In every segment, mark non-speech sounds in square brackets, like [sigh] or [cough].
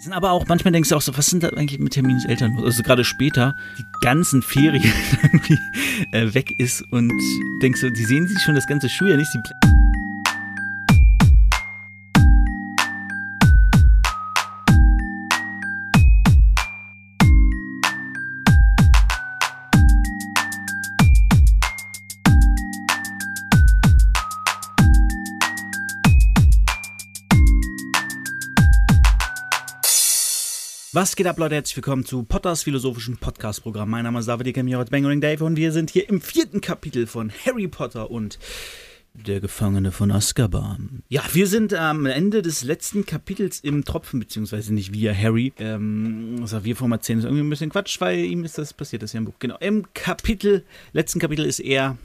Sind aber auch, manchmal denkst du auch so, was sind da eigentlich mit Hermines Eltern? Also gerade später, die ganzen Ferien [laughs] irgendwie äh, weg ist und denkst du, die sehen sich schon das ganze Schuljahr nicht. Sie Was geht ab, Leute? Herzlich willkommen zu Potters philosophischen Podcast-Programm. Mein Name ist David Ikemiot Bangering Dave und wir sind hier im vierten Kapitel von Harry Potter und der Gefangene von Azkaban. Ja, wir sind am Ende des letzten Kapitels im Tropfen, beziehungsweise nicht wir, Harry. Ähm, was wir vom Erzählen ist irgendwie ein bisschen Quatsch, weil ihm ist das passiert, das ist ja im Buch. Genau, im Kapitel, letzten Kapitel ist er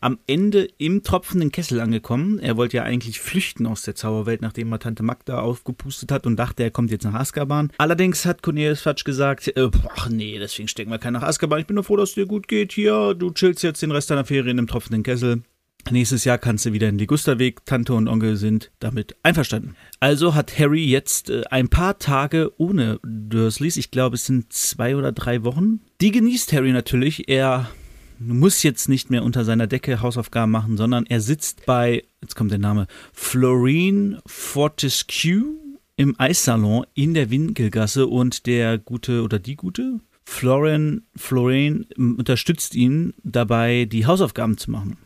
am Ende im tropfenden Kessel angekommen. Er wollte ja eigentlich flüchten aus der Zauberwelt, nachdem er Tante Magda aufgepustet hat und dachte, er kommt jetzt nach Azkaban. Allerdings hat Cornelius Fatsch gesagt, äh, ach nee, deswegen stecken wir keinen nach Azkaban. Ich bin nur froh, dass es dir gut geht hier. Du chillst jetzt den Rest deiner Ferien im tropfenden Kessel. Nächstes Jahr kannst du wieder in die Gusterweg. Tante und Onkel sind damit einverstanden. Also hat Harry jetzt äh, ein paar Tage ohne Dursleys. Ich glaube, es sind zwei oder drei Wochen. Die genießt Harry natürlich. Er muss jetzt nicht mehr unter seiner Decke Hausaufgaben machen, sondern er sitzt bei, jetzt kommt der Name, Florine Fortescue im Eissalon in der Winkelgasse und der gute oder die gute Florian, Florian unterstützt ihn dabei, die Hausaufgaben zu machen.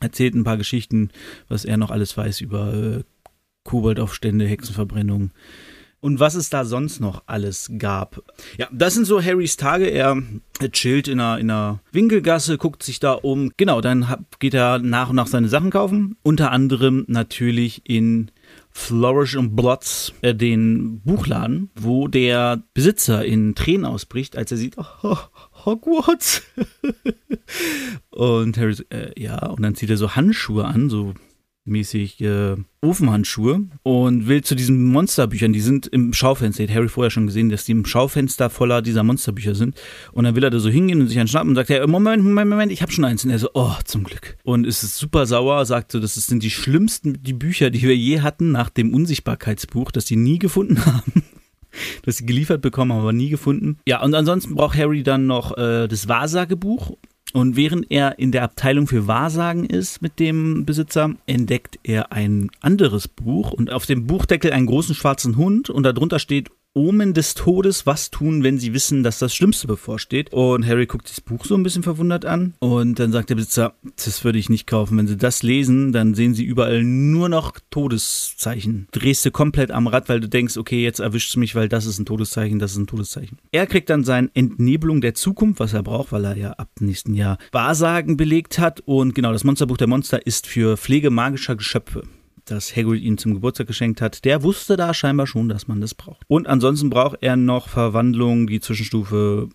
Erzählt ein paar Geschichten, was er noch alles weiß über äh, Koboldaufstände, Hexenverbrennung, und was es da sonst noch alles gab. Ja, das sind so Harrys Tage. Er chillt in einer, in einer Winkelgasse, guckt sich da um. Genau, dann geht er nach und nach seine Sachen kaufen. Unter anderem natürlich in Flourish and Blots, äh, den Buchladen, wo der Besitzer in Tränen ausbricht, als er sieht, oh, Hogwarts. [laughs] und Harry, äh, ja, und dann zieht er so Handschuhe an, so mäßig äh, Ofenhandschuhe und will zu diesen Monsterbüchern, die sind im Schaufenster, hat Harry vorher schon gesehen, dass die im Schaufenster voller dieser Monsterbücher sind und dann will er da so hingehen und sich einen schnappen und sagt, ja, Moment, Moment, Moment, ich habe schon eins und er so, oh, zum Glück. Und ist es super sauer, sagt so, das sind die schlimmsten, die Bücher, die wir je hatten nach dem Unsichtbarkeitsbuch, das sie nie gefunden [laughs] haben das sie geliefert bekommen, aber nie gefunden. Ja, und ansonsten braucht Harry dann noch äh, das Wahrsagebuch und während er in der Abteilung für Wahrsagen ist mit dem Besitzer, entdeckt er ein anderes Buch. Und auf dem Buchdeckel einen großen schwarzen Hund und darunter steht Omen des Todes, was tun, wenn sie wissen, dass das Schlimmste bevorsteht. Und Harry guckt das Buch so ein bisschen verwundert an und dann sagt der Besitzer, das würde ich nicht kaufen. Wenn sie das lesen, dann sehen sie überall nur noch Todeszeichen. Drehst du komplett am Rad, weil du denkst, okay, jetzt erwischt du mich, weil das ist ein Todeszeichen, das ist ein Todeszeichen. Er kriegt dann sein Entnebelung der Zukunft, was er braucht, weil er ja ab nächsten Jahr Wahrsagen belegt hat. Und genau, das Monsterbuch der Monster ist für Pflege magischer Geschöpfe das Hagrid ihm zum Geburtstag geschenkt hat, der wusste da scheinbar schon, dass man das braucht. Und ansonsten braucht er noch Verwandlung, die Zwischenstufe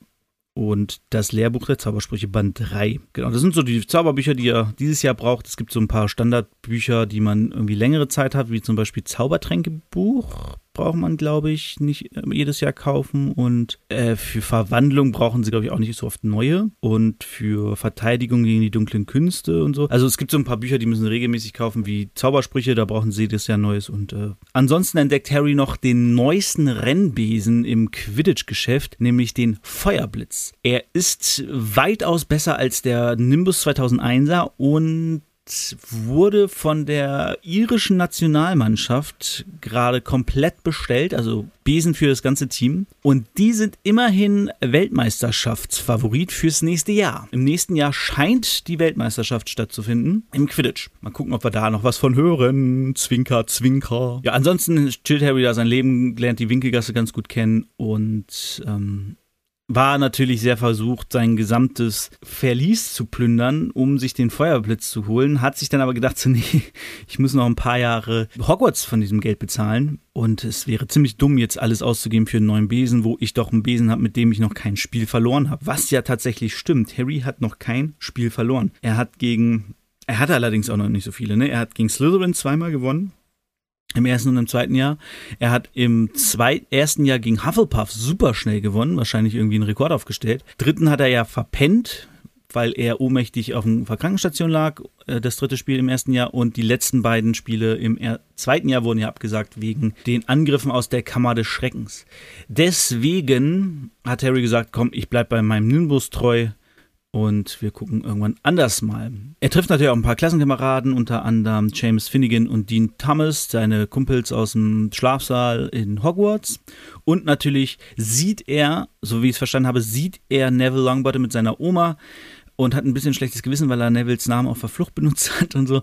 und das Lehrbuch der Zaubersprüche Band 3. Genau, das sind so die Zauberbücher, die er dieses Jahr braucht. Es gibt so ein paar Standardbücher, die man irgendwie längere Zeit hat, wie zum Beispiel Zaubertränkebuch braucht man, glaube ich, nicht äh, jedes Jahr kaufen. Und äh, für Verwandlung brauchen sie, glaube ich, auch nicht so oft neue. Und für Verteidigung gegen die dunklen Künste und so. Also es gibt so ein paar Bücher, die müssen regelmäßig kaufen, wie Zaubersprüche, da brauchen sie jedes Jahr Neues. Und äh, ansonsten entdeckt Harry noch den neuesten Rennbesen im Quidditch-Geschäft, nämlich den Feuerblitz. Er ist weitaus besser als der Nimbus 2001er und wurde von der irischen Nationalmannschaft gerade komplett bestellt, also Besen für das ganze Team. Und die sind immerhin Weltmeisterschaftsfavorit fürs nächste Jahr. Im nächsten Jahr scheint die Weltmeisterschaft stattzufinden im Quidditch. Mal gucken, ob wir da noch was von hören. Zwinker, Zwinker. Ja, ansonsten chillt Harry da sein Leben, lernt die Winkelgasse ganz gut kennen und ähm, war natürlich sehr versucht, sein gesamtes Verlies zu plündern, um sich den Feuerblitz zu holen, hat sich dann aber gedacht, [laughs] so, nee, ich muss noch ein paar Jahre Hogwarts von diesem Geld bezahlen und es wäre ziemlich dumm, jetzt alles auszugeben für einen neuen Besen, wo ich doch einen Besen habe, mit dem ich noch kein Spiel verloren habe. Was ja tatsächlich stimmt. Harry hat noch kein Spiel verloren. Er hat gegen, er hatte allerdings auch noch nicht so viele, ne? Er hat gegen Slytherin zweimal gewonnen im ersten und im zweiten Jahr. Er hat im zweit, ersten Jahr gegen Hufflepuff super schnell gewonnen, wahrscheinlich irgendwie einen Rekord aufgestellt. Dritten hat er ja verpennt, weil er ohnmächtig auf einer Krankenstation lag, äh, das dritte Spiel im ersten Jahr. Und die letzten beiden Spiele im zweiten Jahr wurden ja abgesagt wegen den Angriffen aus der Kammer des Schreckens. Deswegen hat Harry gesagt, komm, ich bleib bei meinem Nimbus treu und wir gucken irgendwann anders mal. Er trifft natürlich auch ein paar Klassenkameraden, unter anderem James Finnegan und Dean Thomas, seine Kumpels aus dem Schlafsaal in Hogwarts. Und natürlich sieht er, so wie ich es verstanden habe, sieht er Neville Longbottom mit seiner Oma und hat ein bisschen schlechtes Gewissen, weil er Nevilles Namen auf der Flucht benutzt [laughs] hat und so.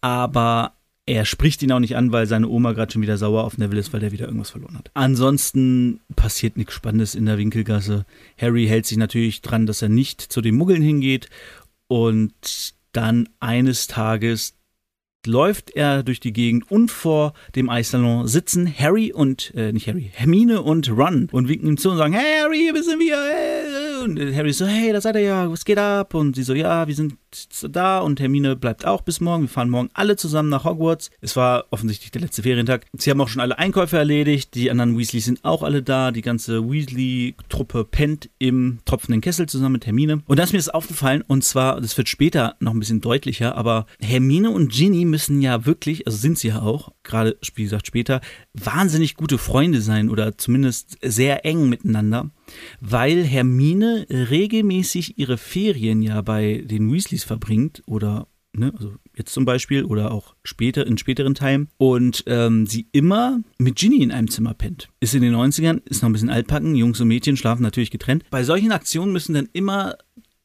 Aber er spricht ihn auch nicht an, weil seine Oma gerade schon wieder sauer auf Neville ist, weil der wieder irgendwas verloren hat. Ansonsten passiert nichts Spannendes in der Winkelgasse. Harry hält sich natürlich dran, dass er nicht zu den Muggeln hingeht. Und dann eines Tages läuft er durch die Gegend und vor dem Eissalon sitzen Harry und, äh, nicht Harry, Hermine und Ron und winken ihm zu und sagen, hey Harry, hier sind wir. Hey. Und Harry so, hey, da seid ihr ja, was geht ab? Und sie so, ja, wir sind da und Hermine bleibt auch bis morgen. Wir fahren morgen alle zusammen nach Hogwarts. Es war offensichtlich der letzte Ferientag. Sie haben auch schon alle Einkäufe erledigt. Die anderen Weasleys sind auch alle da. Die ganze Weasley-Truppe pennt im tropfenden Kessel zusammen mit Hermine. Und da ist mir das aufgefallen und zwar, das wird später noch ein bisschen deutlicher, aber Hermine und Ginny müssen ja wirklich, also sind sie ja auch, gerade wie gesagt später, wahnsinnig gute Freunde sein oder zumindest sehr eng miteinander, weil Hermine regelmäßig ihre Ferien ja bei den Weasleys verbringt oder Ne, also jetzt zum Beispiel oder auch später in späteren Teilen und ähm, sie immer mit Ginny in einem Zimmer pennt. Ist in den 90ern, ist noch ein bisschen altpacken, Jungs und Mädchen schlafen natürlich getrennt. Bei solchen Aktionen müssen dann immer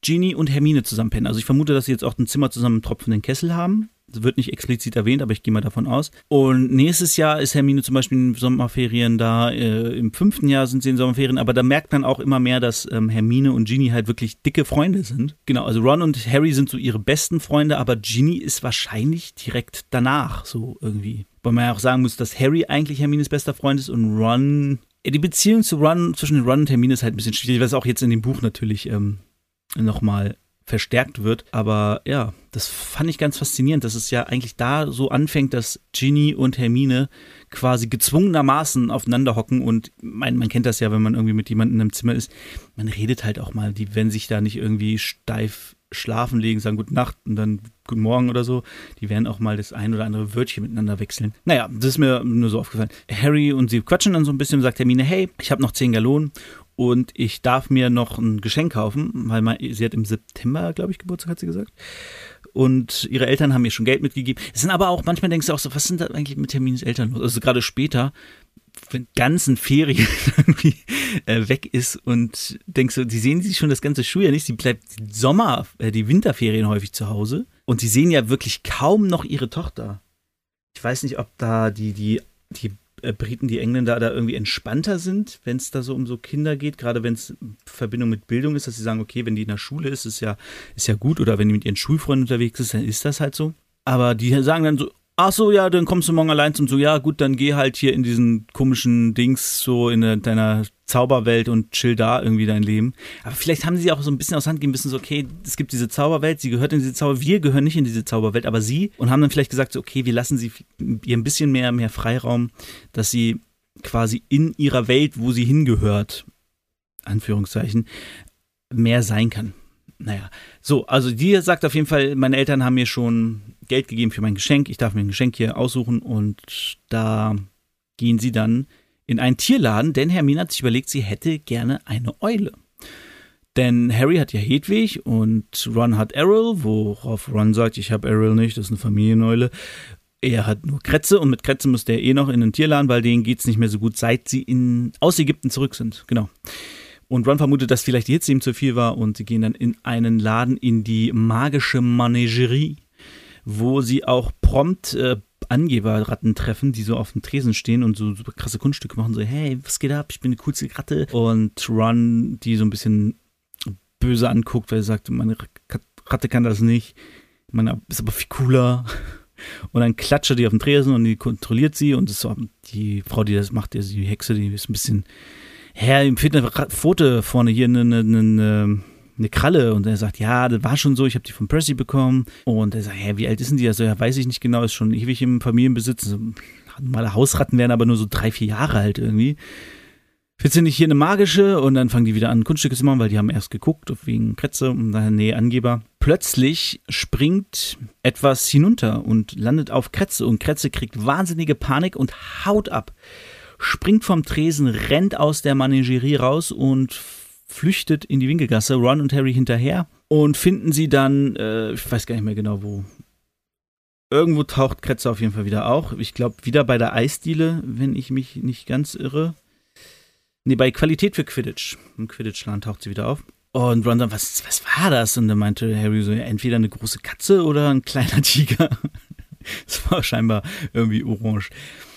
Ginny und Hermine zusammen pennen. Also ich vermute, dass sie jetzt auch ein Zimmer zusammen im tropfenden Kessel haben wird nicht explizit erwähnt, aber ich gehe mal davon aus. Und nächstes Jahr ist Hermine zum Beispiel in Sommerferien da. Äh, Im fünften Jahr sind sie in Sommerferien, aber da merkt man auch immer mehr, dass ähm, Hermine und Ginny halt wirklich dicke Freunde sind. Genau, also Ron und Harry sind so ihre besten Freunde, aber Ginny ist wahrscheinlich direkt danach so irgendwie. Weil man ja auch sagen muss, dass Harry eigentlich Hermines bester Freund ist und Ron. Die Beziehung zu Ron, zwischen Ron und Hermine ist halt ein bisschen schwierig, was auch jetzt in dem Buch natürlich ähm, nochmal verstärkt wird. Aber ja, das fand ich ganz faszinierend, dass es ja eigentlich da so anfängt, dass Ginny und Hermine quasi gezwungenermaßen aufeinander hocken und man, man kennt das ja, wenn man irgendwie mit jemandem im Zimmer ist, man redet halt auch mal, die werden sich da nicht irgendwie steif schlafen legen, sagen Gute Nacht und dann Guten Morgen oder so. Die werden auch mal das ein oder andere Wörtchen miteinander wechseln. Naja, das ist mir nur so aufgefallen. Harry und sie quatschen dann so ein bisschen, sagt Hermine, hey, ich habe noch 10 Gallonen und ich darf mir noch ein Geschenk kaufen, weil man, sie hat im September, glaube ich, Geburtstag, hat sie gesagt. Und ihre Eltern haben ihr schon Geld mitgegeben. Es sind aber auch, manchmal denkst du auch so, was sind da eigentlich mit Termins Eltern los? Also gerade später, wenn ganzen Ferien [laughs] irgendwie äh, weg ist und denkst du, die sehen sich schon das ganze Schuljahr nicht. Sie bleibt Sommer, äh, die Winterferien häufig zu Hause. Und sie sehen ja wirklich kaum noch ihre Tochter. Ich weiß nicht, ob da die, die, die Briten, die Engländer da irgendwie entspannter sind, wenn es da so um so Kinder geht, gerade wenn es Verbindung mit Bildung ist, dass sie sagen, okay, wenn die in der Schule ist, ist ja, ist ja gut, oder wenn die mit ihren Schulfreunden unterwegs ist, dann ist das halt so. Aber die sagen dann so, Ach so, ja, dann kommst du morgen allein zum so, ja, gut, dann geh halt hier in diesen komischen Dings so in deiner Zauberwelt und chill da irgendwie dein Leben. Aber vielleicht haben sie auch so ein bisschen aus Hand gehen müssen, so, okay, es gibt diese Zauberwelt, sie gehört in diese Zauberwelt, wir gehören nicht in diese Zauberwelt, aber sie und haben dann vielleicht gesagt, so, okay, wir lassen sie ihr ein bisschen mehr, mehr Freiraum, dass sie quasi in ihrer Welt, wo sie hingehört, Anführungszeichen, mehr sein kann. Naja, so, also die sagt auf jeden Fall, meine Eltern haben mir schon Geld gegeben für mein Geschenk. Ich darf mir ein Geschenk hier aussuchen und da gehen sie dann in einen Tierladen, denn Hermine hat sich überlegt, sie hätte gerne eine Eule. Denn Harry hat ja Hedwig und Ron hat Errol, worauf Ron sagt, ich habe Errol nicht, das ist eine Familieneule. Er hat nur Kretze und mit Kretze muss der eh noch in den Tierladen, weil denen geht es nicht mehr so gut, seit sie in, aus Ägypten zurück sind. Genau. Und Ron vermutet, dass vielleicht Hitze ihm zu viel war und sie gehen dann in einen Laden in die magische Managerie wo sie auch prompt äh, Angeberratten treffen, die so auf dem Tresen stehen und so super krasse Kunststücke machen, so, hey, was geht ab? Ich bin die coolste Ratte. Und Run, die so ein bisschen böse anguckt, weil sie sagt, meine Ratte kann das nicht. Meine ist aber viel cooler. Und dann klatscht die auf dem Tresen und die kontrolliert sie und so, die Frau, die das macht, die Hexe, die ist ein bisschen, Herr, ihm fehlt eine Pfote vorne hier, eine, eine, eine eine Kralle und er sagt, ja, das war schon so, ich habe die von Percy bekommen und er sagt, ja, wie alt ist denn die? Also ja, weiß ich nicht genau, ist schon ewig im Familienbesitz. Normale Hausratten werden aber nur so drei, vier Jahre alt irgendwie. Findest du nicht hier eine magische? Und dann fangen die wieder an, Kunststücke zu machen, weil die haben erst geguckt, wegen Kretze und daher, nee, Angeber. Plötzlich springt etwas hinunter und landet auf Kretze und Kretze kriegt wahnsinnige Panik und haut ab. Springt vom Tresen, rennt aus der Managerie raus und flüchtet in die Winkelgasse. Ron und Harry hinterher und finden sie dann, äh, ich weiß gar nicht mehr genau wo. Irgendwo taucht Kretze auf jeden Fall wieder auf. Ich glaube, wieder bei der Eisdiele, wenn ich mich nicht ganz irre. Nee, bei Qualität für Quidditch. Im Quidditch-Land taucht sie wieder auf. Und Ron sagt, was, was war das? Und dann meinte Harry so, entweder eine große Katze oder ein kleiner [laughs] Tiger. [laughs] das war scheinbar irgendwie orange.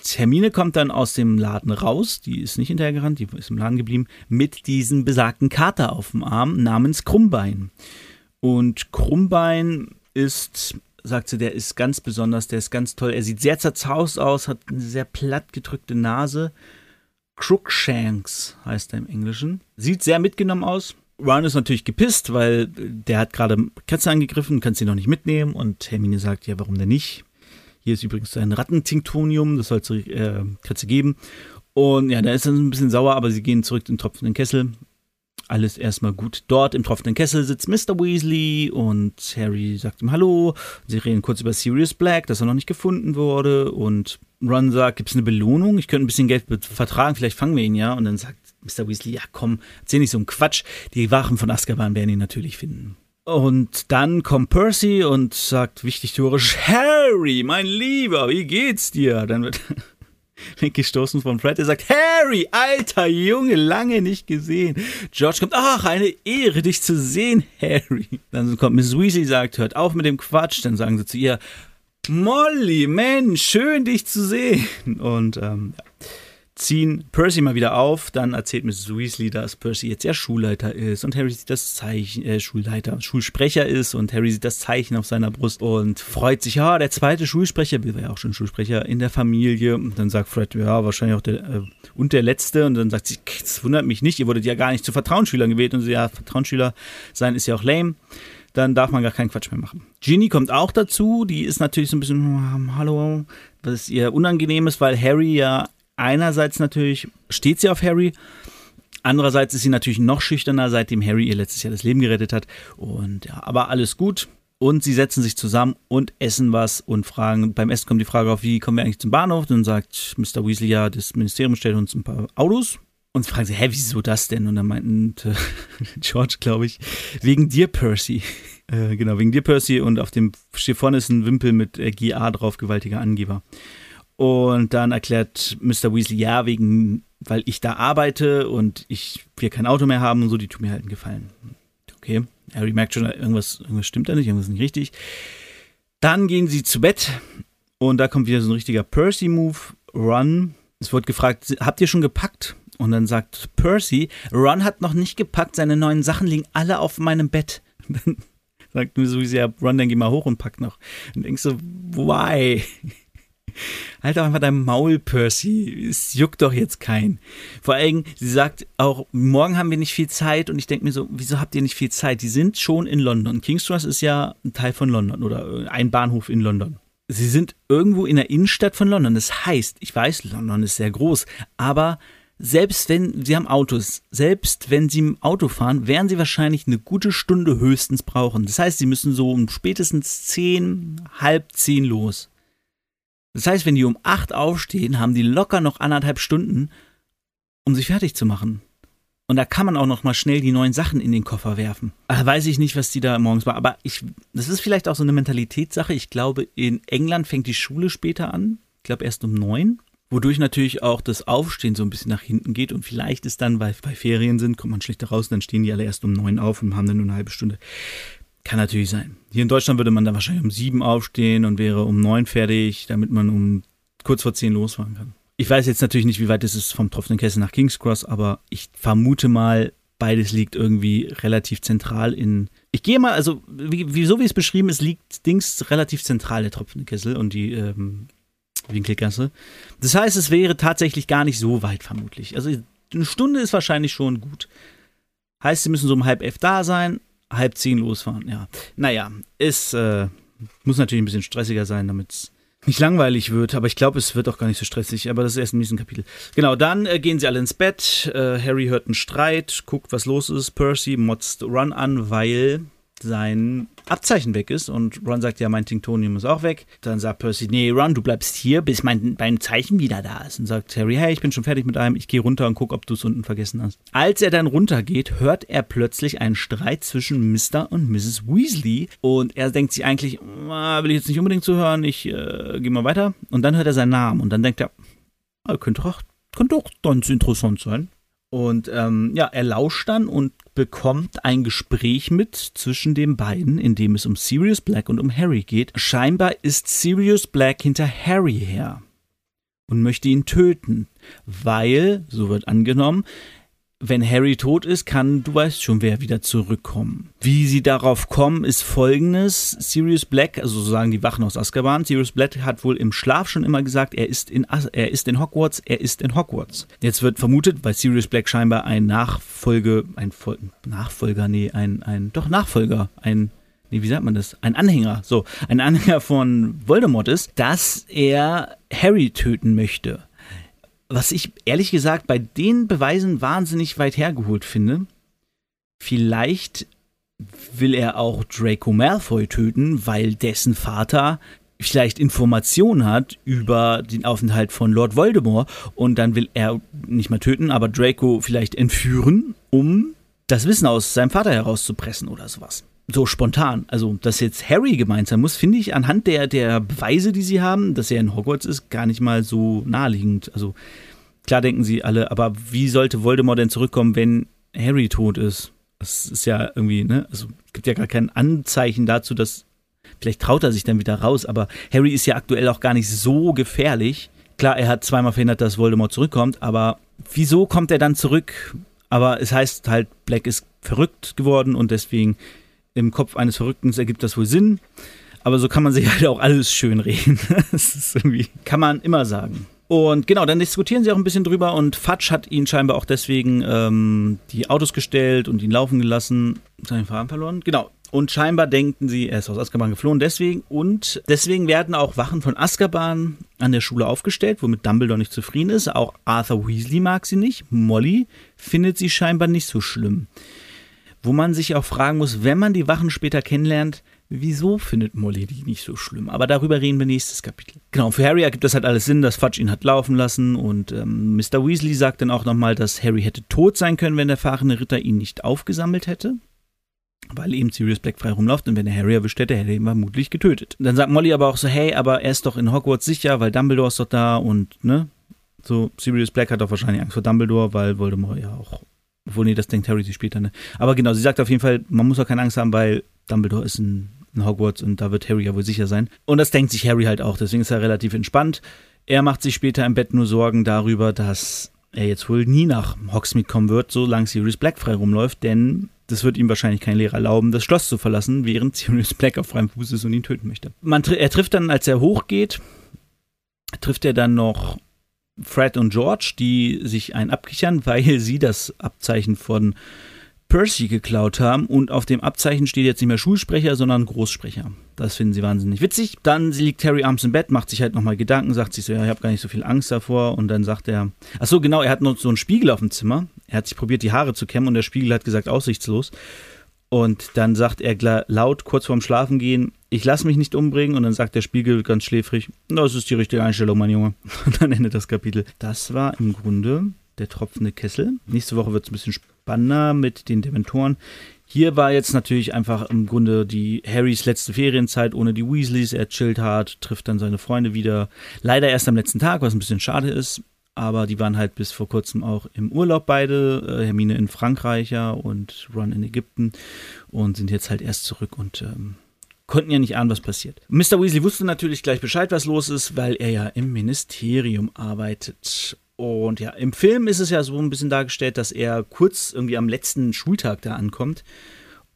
Hermine kommt dann aus dem Laden raus, die ist nicht hinterhergerannt, die ist im Laden geblieben, mit diesem besagten Kater auf dem Arm namens Krummbein. Und Krummbein ist, sagt sie, der ist ganz besonders, der ist ganz toll. Er sieht sehr zerzaust aus, hat eine sehr platt gedrückte Nase Crookshanks heißt er im Englischen. Sieht sehr mitgenommen aus. Ron ist natürlich gepisst, weil der hat gerade Katze angegriffen, kann sie noch nicht mitnehmen. Und Hermine sagt, ja, warum denn nicht? Hier ist übrigens ein Rattentinctonium, das soll es äh, geben. Und ja, da ist er ein bisschen sauer, aber sie gehen zurück in den tropfenden Kessel alles erstmal gut. Dort im tropfenden Kessel sitzt Mr. Weasley und Harry sagt ihm Hallo. Sie reden kurz über Sirius Black, dass er noch nicht gefunden wurde. Und Ron sagt, gibt es eine Belohnung? Ich könnte ein bisschen Geld vertragen, vielleicht fangen wir ihn ja. Und dann sagt Mr. Weasley, ja komm, erzähl nicht so einen Quatsch. Die Wachen von Azkaban werden ihn natürlich finden. Und dann kommt Percy und sagt wichtig theorisch, Harry, mein Lieber, wie geht's dir? Dann wird [laughs] weggestoßen von Fred. Er sagt, Harry, alter Junge, lange nicht gesehen. George kommt, ach, eine Ehre, dich zu sehen, Harry. Dann kommt Miss Weasley, sagt, hört auf mit dem Quatsch. Dann sagen sie zu ihr, Molly, Mensch, schön dich zu sehen. Und ähm, ja ziehen Percy mal wieder auf. Dann erzählt Mrs. Weasley, dass Percy jetzt ja Schulleiter ist und Harry sieht das Zeichen, äh, Schulleiter, Schulsprecher ist und Harry sieht das Zeichen auf seiner Brust und freut sich, ja, der zweite Schulsprecher, Bill war ja auch schon Schulsprecher in der Familie. Und dann sagt Fred, ja, wahrscheinlich auch der, äh, und der Letzte. Und dann sagt sie, das wundert mich nicht, ihr wurdet ja gar nicht zu Vertrauensschülern gewählt. Und sie, ja, Vertrauensschüler sein ist ja auch lame dann darf man gar keinen Quatsch mehr machen. Ginny kommt auch dazu, die ist natürlich so ein bisschen, hm, hallo, was ihr unangenehm ist, weil Harry ja einerseits natürlich steht sie auf Harry, andererseits ist sie natürlich noch schüchterner, seitdem Harry ihr letztes Jahr das Leben gerettet hat. Und ja, aber alles gut. Und sie setzen sich zusammen und essen was und fragen, beim Essen kommt die Frage auf, wie kommen wir eigentlich zum Bahnhof? Dann sagt Mr. Weasley, ja, das Ministerium stellt uns ein paar Autos. Und fragen sie, hä, wieso das denn? Und dann meinten äh, [laughs] George, glaube ich, wegen dir, Percy. Äh, genau, wegen dir, Percy. Und auf dem Chiffon ist ein Wimpel mit äh, GA drauf, gewaltiger Angeber. Und dann erklärt Mr. Weasley, ja, wegen, weil ich da arbeite und ich wir kein Auto mehr haben und so, die tun mir halt einen Gefallen. Okay, Harry merkt schon, irgendwas, irgendwas stimmt da nicht, irgendwas ist nicht richtig. Dann gehen sie zu Bett und da kommt wieder so ein richtiger Percy-Move. Run. Es wird gefragt, habt ihr schon gepackt? Und dann sagt Percy, Ron hat noch nicht gepackt, seine neuen Sachen liegen alle auf meinem Bett. [laughs] Dann sagt Miss Weasley, ja, Ron, dann geh mal hoch und pack noch. Und denkst so, why? Halt doch einfach dein Maul, Percy. Es juckt doch jetzt keinen. Vor allem, sie sagt auch, morgen haben wir nicht viel Zeit und ich denke mir so, wieso habt ihr nicht viel Zeit? Die sind schon in London. King's ist ja ein Teil von London oder ein Bahnhof in London. Sie sind irgendwo in der Innenstadt von London. Das heißt, ich weiß, London ist sehr groß, aber selbst wenn sie haben Autos, selbst wenn sie im Auto fahren, werden sie wahrscheinlich eine gute Stunde höchstens brauchen. Das heißt, sie müssen so um spätestens zehn, halb zehn los. Das heißt, wenn die um acht aufstehen, haben die locker noch anderthalb Stunden, um sich fertig zu machen. Und da kann man auch noch mal schnell die neuen Sachen in den Koffer werfen. Ach, weiß ich nicht, was die da morgens war. Aber ich, das ist vielleicht auch so eine Mentalitätssache. Ich glaube, in England fängt die Schule später an. Ich glaube erst um neun. Wodurch natürlich auch das Aufstehen so ein bisschen nach hinten geht. Und vielleicht ist dann, weil bei Ferien sind, kommt man schlechter raus, dann stehen die alle erst um neun auf und haben dann nur eine halbe Stunde. Kann natürlich sein. Hier in Deutschland würde man dann wahrscheinlich um sieben aufstehen und wäre um neun fertig, damit man um kurz vor zehn losfahren kann. Ich weiß jetzt natürlich nicht, wie weit es ist vom tropfenden Kessel nach King's Cross, aber ich vermute mal, beides liegt irgendwie relativ zentral in. Ich gehe mal, also wie, wie so wie es beschrieben ist, liegt Dings relativ zentral der tropfende Kessel und die ähm, Winkelgasse. Das heißt, es wäre tatsächlich gar nicht so weit vermutlich. Also eine Stunde ist wahrscheinlich schon gut. Heißt, sie müssen so um halb elf da sein, halb zehn losfahren, ja. Naja, es äh, muss natürlich ein bisschen stressiger sein, damit es nicht langweilig wird, aber ich glaube, es wird auch gar nicht so stressig, aber das ist erst im nächsten Kapitel. Genau, dann äh, gehen sie alle ins Bett, äh, Harry hört einen Streit, guckt, was los ist, Percy motzt Ron an, weil sein Abzeichen weg ist und Ron sagt, ja, mein Tintonium ist auch weg. Dann sagt Percy, nee, Ron, du bleibst hier, bis mein, mein Zeichen wieder da ist. Und sagt Harry, hey, ich bin schon fertig mit einem, ich gehe runter und guck, ob du es unten vergessen hast. Als er dann runtergeht, hört er plötzlich einen Streit zwischen Mr. und Mrs. Weasley und er denkt sich eigentlich, ah, will ich jetzt nicht unbedingt zuhören, ich äh, gehe mal weiter. Und dann hört er seinen Namen und dann denkt er, ah, könnte doch, könnte doch ganz interessant sein. Und ähm, ja, er lauscht dann und bekommt ein Gespräch mit zwischen den beiden, in dem es um Sirius Black und um Harry geht. Scheinbar ist Sirius Black hinter Harry her und möchte ihn töten, weil, so wird angenommen, wenn Harry tot ist, kann, du weißt schon, wer wieder zurückkommen. Wie sie darauf kommen, ist folgendes. Sirius Black, also so sagen die Wachen aus Azkaban, Sirius Black hat wohl im Schlaf schon immer gesagt, er ist in, er ist in Hogwarts, er ist in Hogwarts. Jetzt wird vermutet, weil Sirius Black scheinbar ein Nachfolge, ein Vol Nachfolger, nee, ein, ein, doch Nachfolger, ein, nee, wie sagt man das? Ein Anhänger, so, ein Anhänger von Voldemort ist, dass er Harry töten möchte was ich ehrlich gesagt bei den Beweisen wahnsinnig weit hergeholt finde. Vielleicht will er auch Draco Malfoy töten, weil dessen Vater vielleicht Informationen hat über den Aufenthalt von Lord Voldemort und dann will er nicht mal töten, aber Draco vielleicht entführen, um das Wissen aus seinem Vater herauszupressen oder sowas so spontan. Also, dass jetzt Harry gemeint sein muss, finde ich anhand der, der Beweise, die sie haben, dass er in Hogwarts ist, gar nicht mal so naheliegend. Also, klar denken sie alle, aber wie sollte Voldemort denn zurückkommen, wenn Harry tot ist? Das ist ja irgendwie, ne? Also, es gibt ja gar kein Anzeichen dazu, dass. Vielleicht traut er sich dann wieder raus, aber Harry ist ja aktuell auch gar nicht so gefährlich. Klar, er hat zweimal verhindert, dass Voldemort zurückkommt, aber wieso kommt er dann zurück? Aber es heißt halt, Black ist verrückt geworden und deswegen im Kopf eines Verrückten ergibt das wohl Sinn. Aber so kann man sich [laughs] halt auch alles schön reden. [laughs] das ist irgendwie, kann man immer sagen. Und genau, dann diskutieren sie auch ein bisschen drüber und Fatsch hat ihn scheinbar auch deswegen ähm, die Autos gestellt und ihn laufen gelassen. Seinen Faden verloren? Genau. Und scheinbar denken sie, er ist aus Azkaban geflohen, deswegen. Und deswegen werden auch Wachen von Azkaban an der Schule aufgestellt, womit Dumbledore nicht zufrieden ist. Auch Arthur Weasley mag sie nicht. Molly findet sie scheinbar nicht so schlimm wo man sich auch fragen muss, wenn man die Wachen später kennenlernt, wieso findet Molly die nicht so schlimm? Aber darüber reden wir nächstes Kapitel. Genau, für Harry ergibt das halt alles Sinn, dass Fudge ihn hat laufen lassen und ähm, Mr. Weasley sagt dann auch nochmal, dass Harry hätte tot sein können, wenn der fahrende Ritter ihn nicht aufgesammelt hätte. Weil eben Sirius Black frei rumläuft und wenn er Harry erwischt hätte, hätte er ihn vermutlich getötet. Dann sagt Molly aber auch so, hey, aber er ist doch in Hogwarts sicher, weil Dumbledore ist doch da und, ne? So, Sirius Black hat doch wahrscheinlich Angst vor Dumbledore, weil Voldemort ja auch obwohl, nee, das denkt Harry sich später, ne? Aber genau, sie sagt auf jeden Fall, man muss auch keine Angst haben, weil Dumbledore ist in, in Hogwarts und da wird Harry ja wohl sicher sein. Und das denkt sich Harry halt auch, deswegen ist er relativ entspannt. Er macht sich später im Bett nur Sorgen darüber, dass er jetzt wohl nie nach Hogsmeade kommen wird, solange Sirius Black frei rumläuft, denn das wird ihm wahrscheinlich kein Lehrer erlauben, das Schloss zu verlassen, während [laughs] Sirius Black auf freiem Fuß ist und ihn töten möchte. Man, er trifft dann, als er hochgeht, trifft er dann noch Fred und George, die sich ein abkichern, weil [laughs] sie das Abzeichen von Percy geklaut haben und auf dem Abzeichen steht jetzt nicht mehr Schulsprecher, sondern Großsprecher. Das finden sie wahnsinnig witzig. Dann liegt Harry abends im Bett, macht sich halt nochmal Gedanken, sagt sich so, ja, ich habe gar nicht so viel Angst davor und dann sagt er, ach so, genau, er hat noch so einen Spiegel auf dem Zimmer. Er hat sich probiert, die Haare zu kämmen und der Spiegel hat gesagt, aussichtslos. Und dann sagt er laut, kurz vorm Schlafengehen, ich lasse mich nicht umbringen. Und dann sagt der Spiegel ganz schläfrig, das ist die richtige Einstellung, mein Junge. [laughs] Und dann endet das Kapitel. Das war im Grunde der tropfende Kessel. Nächste Woche wird es ein bisschen spannender mit den Dementoren. Hier war jetzt natürlich einfach im Grunde die Harrys letzte Ferienzeit ohne die Weasleys. Er chillt hart, trifft dann seine Freunde wieder. Leider erst am letzten Tag, was ein bisschen schade ist aber die waren halt bis vor kurzem auch im Urlaub beide, äh, Hermine in Frankreich ja und Ron in Ägypten und sind jetzt halt erst zurück und ähm, konnten ja nicht ahnen, was passiert. Mr. Weasley wusste natürlich gleich Bescheid, was los ist, weil er ja im Ministerium arbeitet. Und ja, im Film ist es ja so ein bisschen dargestellt, dass er kurz irgendwie am letzten Schultag da ankommt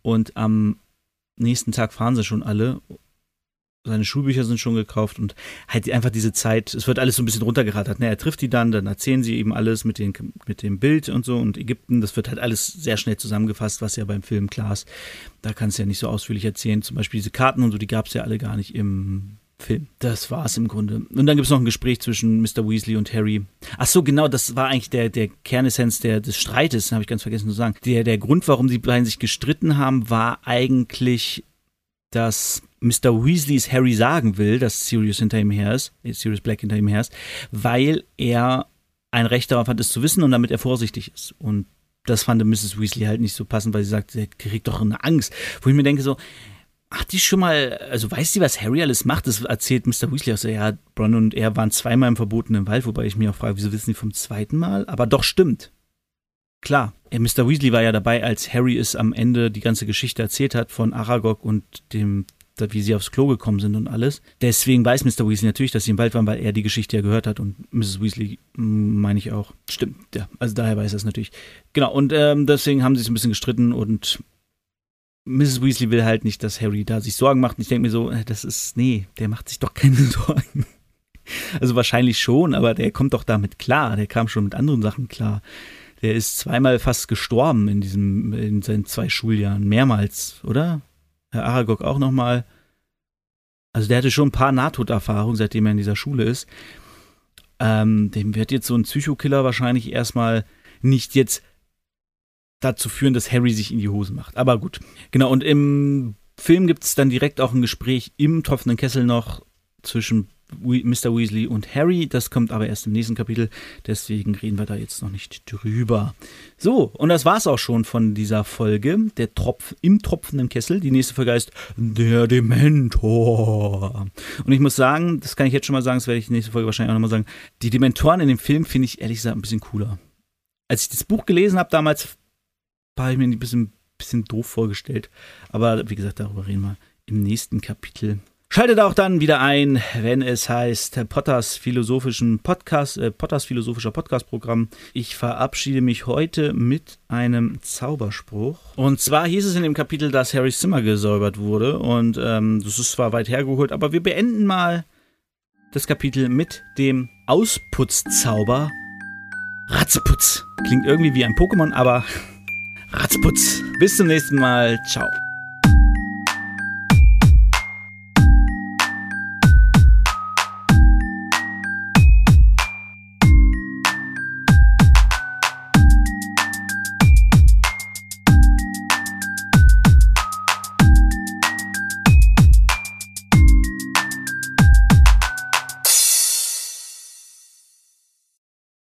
und am nächsten Tag fahren sie schon alle seine Schulbücher sind schon gekauft und halt einfach diese Zeit, es wird alles so ein bisschen runtergerattert. Ne? Er trifft die dann, dann erzählen sie eben alles mit, den, mit dem Bild und so und Ägypten. Das wird halt alles sehr schnell zusammengefasst, was ja beim Film klar ist. Da kannst du ja nicht so ausführlich erzählen. Zum Beispiel diese Karten und so, die gab es ja alle gar nicht im Film. Das war's im Grunde. Und dann gibt's noch ein Gespräch zwischen Mr. Weasley und Harry. Ach so, genau, das war eigentlich der, der Kernessenz der, des Streites, habe ich ganz vergessen zu sagen. Der, der Grund, warum die beiden sich gestritten haben, war eigentlich, dass Mr. Weasleys Harry sagen will, dass Sirius hinter ihm her ist, äh, Sirius Black hinter ihm her ist, weil er ein Recht darauf hat, es zu wissen und damit er vorsichtig ist. Und das fand Mrs. Weasley halt nicht so passend, weil sie sagt, er kriegt doch eine Angst. Wo ich mir denke so, hat die schon mal, also weiß sie, was Harry alles macht? Das erzählt Mr. Weasley auch so, ja, Bron und er waren zweimal im verbotenen Wald, wobei ich mich auch frage, wieso wissen die vom zweiten Mal? Aber doch stimmt. Klar, Mr. Weasley war ja dabei, als Harry es am Ende die ganze Geschichte erzählt hat von Aragog und dem, wie sie aufs Klo gekommen sind und alles. Deswegen weiß Mr. Weasley natürlich, dass sie im Wald waren, weil er die Geschichte ja gehört hat und Mrs. Weasley mm, meine ich auch. Stimmt, ja. Also daher weiß er es natürlich. Genau, und ähm, deswegen haben sie sich ein bisschen gestritten und Mrs. Weasley will halt nicht, dass Harry da sich Sorgen macht. Und ich denke mir so, äh, das ist, nee, der macht sich doch keine [laughs] Sorgen. Also wahrscheinlich schon, aber der kommt doch damit klar. Der kam schon mit anderen Sachen klar. Der ist zweimal fast gestorben in diesem, in seinen zwei Schuljahren. Mehrmals, oder? Herr Aragog auch nochmal. Also der hatte schon ein paar Nahtoderfahrungen, seitdem er in dieser Schule ist. Ähm, dem wird jetzt so ein Psychokiller wahrscheinlich erstmal nicht jetzt dazu führen, dass Harry sich in die Hose macht. Aber gut. Genau, und im Film gibt es dann direkt auch ein Gespräch im tropfenden Kessel noch zwischen Mr. Weasley und Harry. Das kommt aber erst im nächsten Kapitel. Deswegen reden wir da jetzt noch nicht drüber. So, und das war's auch schon von dieser Folge. Der Tropf im tropfenden Kessel. Die nächste Folge heißt Der Dementor. Und ich muss sagen, das kann ich jetzt schon mal sagen, das werde ich in der nächsten Folge wahrscheinlich auch nochmal sagen. Die Dementoren in dem Film finde ich ehrlich gesagt ein bisschen cooler. Als ich das Buch gelesen habe damals, habe ich mir ein bisschen, bisschen doof vorgestellt. Aber wie gesagt, darüber reden wir im nächsten Kapitel. Schaltet auch dann wieder ein, wenn es heißt Potters philosophischen Podcast, äh, Potters philosophischer Podcast-Programm. Ich verabschiede mich heute mit einem Zauberspruch. Und zwar hieß es in dem Kapitel, dass Harrys Zimmer gesäubert wurde. Und ähm, das ist zwar weit hergeholt, aber wir beenden mal das Kapitel mit dem Ausputzzauber Ratzeputz. Klingt irgendwie wie ein Pokémon, aber [laughs] Ratzputz. Bis zum nächsten Mal. Ciao.